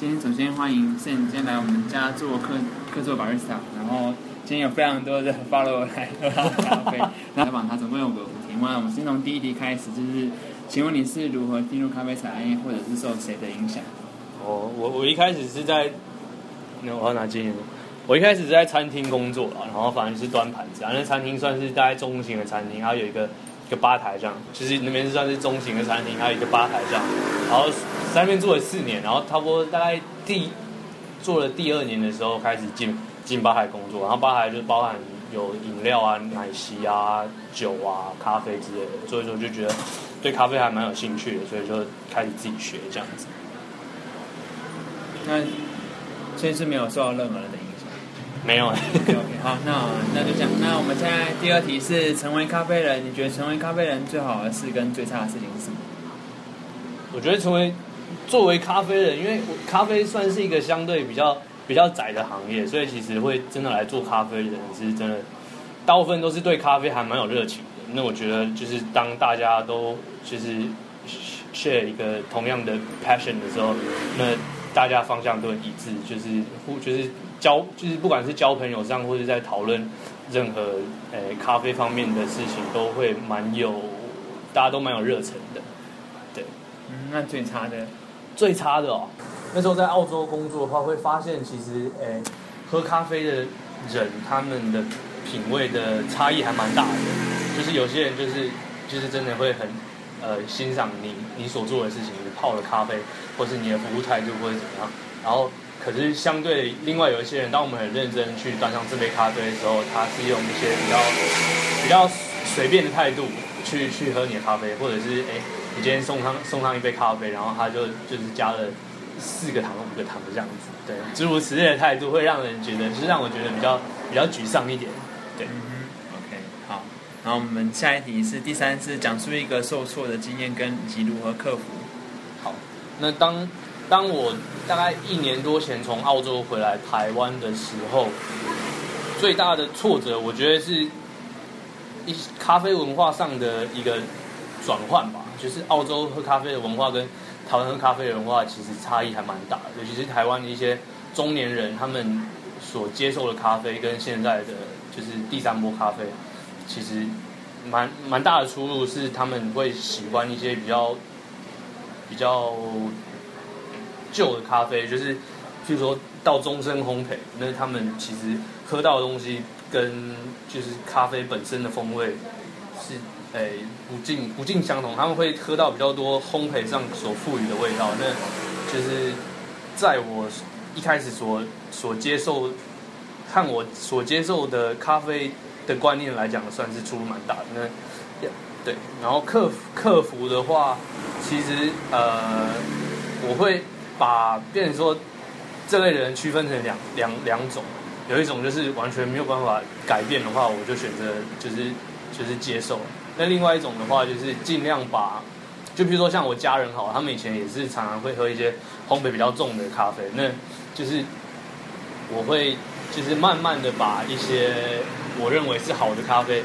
今天首先欢迎 Sen 今天来我们家做客客座 barista，然后今天有非常多的 follow 来喝咖啡，来访他总共有个五题，那我们先从第一题开始，就是请问你是如何进入咖啡产业，或者是受谁的影响？哦，我我一开始是在，那我要拿经验。我一开始是在餐厅工作啊，然后反正是端盘子啊，那餐厅算是大概中型的餐厅，它有一个一个吧台这样，就是那边算是中型的餐厅，还有一个吧台这样，然后在那边做了四年，然后差不多大概第做了第二年的时候开始进进吧台工作，然后吧台就包含有饮料啊、奶昔啊、酒啊、咖啡之类的，所以说就觉得对咖啡还蛮有兴趣的，所以就开始自己学这样子。那所以是没有受到任何人的影响。没有 OK OK，好，那那就这样。那我们现在第二题是成为咖啡人，你觉得成为咖啡人最好的事跟最差的事情是什么？我觉得成为作为咖啡人，因为咖啡算是一个相对比较比较窄的行业，所以其实会真的来做咖啡的人是真的，大部分都是对咖啡还蛮有热情的。那我觉得就是当大家都就是 share 一个同样的 passion 的时候，那大家方向都很一致，就是互就是交就是不管是交朋友上或者在讨论任何呃咖啡方面的事情，都会蛮有大家都蛮有热忱的。对那最差的，最差的哦，那时候在澳洲工作的话，会发现其实诶，喝咖啡的人他们的品味的差异还蛮大的，就是有些人就是就是真的会很呃欣赏你你所做的事情，你泡的咖啡，或是你的服务态度或者怎么样，然后可是相对另外有一些人，当我们很认真去端上这杯咖啡的时候，他是用一些比较比较随便的态度去去喝你的咖啡，或者是诶。你今天送上送上一杯咖啡，然后他就就是加了四个糖五个糖这样子，对，诸如此类的态度会让人觉得，就是让我觉得比较比较沮丧一点，对。嗯 OK，好，然后我们下一题是第三次讲述一个受挫的经验跟以及如何克服。好，那当当我大概一年多前从澳洲回来台湾的时候，最大的挫折，我觉得是一咖啡文化上的一个转换吧。就是澳洲喝咖啡的文化跟台湾喝咖啡的文化其实差异还蛮大，尤其是台湾的一些中年人，他们所接受的咖啡跟现在的就是第三波咖啡，其实蛮蛮大的出入，是他们会喜欢一些比较比较旧的咖啡，就是譬如说到终身烘焙，那他们其实喝到的东西跟就是咖啡本身的风味是。诶，不尽不尽相同，他们会喝到比较多烘焙上所赋予的味道。那就是在我一开始所所接受，看我所接受的咖啡的观念来讲，算是出入蛮大的。那对，然后客服克服的话，其实呃，我会把变成说这类人区分成两两两种，有一种就是完全没有办法改变的话，我就选择就是就是接受。那另外一种的话，就是尽量把，就比如说像我家人好，他们以前也是常常会喝一些烘焙比较重的咖啡，那就是我会就是慢慢的把一些我认为是好的咖啡，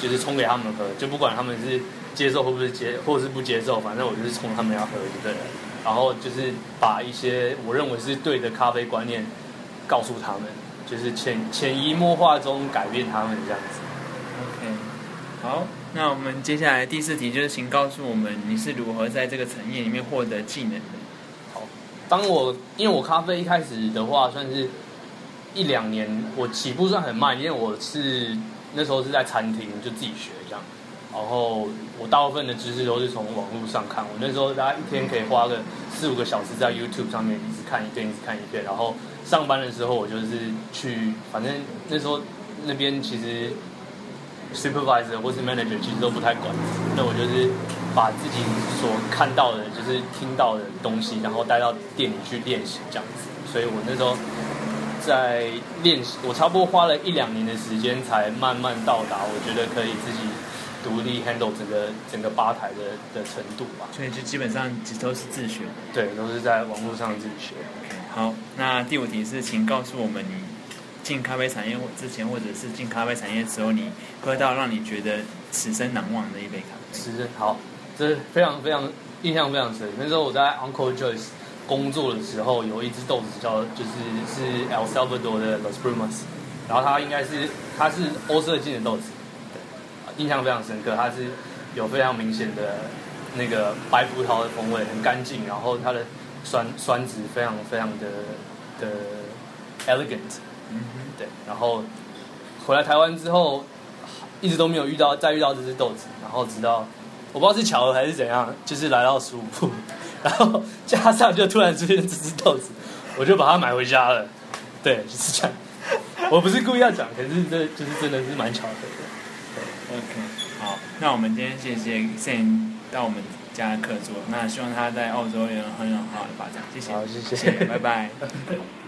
就是冲给他们喝，就不管他们是接受或不是接，或是不接受，反正我就是冲他们要喝就对了。然后就是把一些我认为是对的咖啡观念告诉他们，就是潜潜移默化中改变他们这样子。OK，好。那我们接下来第四题就是，请告诉我们你是如何在这个产业里面获得技能的？好，当我因为我咖啡一开始的话，算是一两年，我起步算很慢，因为我是那时候是在餐厅就自己学这样，然后我大部分的知识都是从网络上看，我那时候大概一天可以花个四五个小时在 YouTube 上面一直看一遍，一直看一遍，然后上班的时候我就是去，反正那时候那边其实。Supervisor 或是 manager 其实都不太管，那我就是把自己所看到的，就是听到的东西，然后带到店里去练习这样子。所以我那时候在练习，我差不多花了一两年的时间，才慢慢到达我觉得可以自己独立 handle 整个整个吧台的的程度吧。所以就基本上都是自学，对，都是在网络上自己学。好，那第五题是，请告诉我们你。进咖啡产业或之前，或者是进咖啡产业的时候，你喝到让你觉得此生难忘的一杯咖啡。此生好，这是非常非常印象非常深。那时候我在 Uncle Joyce 工作的时候，有一只豆子叫就是是 El Salvador 的 Los Brumas，然后它应该是它是欧色进的豆子，印象非常深刻，它是有非常明显的那个白葡萄的风味，很干净，然后它的酸酸值非常非常的的 elegant，嗯对，然后回来台湾之后，一直都没有遇到再遇到这只豆子，然后直到我不知道是巧合还是怎样，就是来到十五铺，然后加上就突然出现这只豆子，我就把它买回家了。对，就是这样。我不是故意要讲，可是这就是真的是蛮巧合的。OK，好，那我们今天谢谢 Sam 到我们家客座，那希望他在澳洲有很好的发展，谢谢，好谢谢谢拜拜。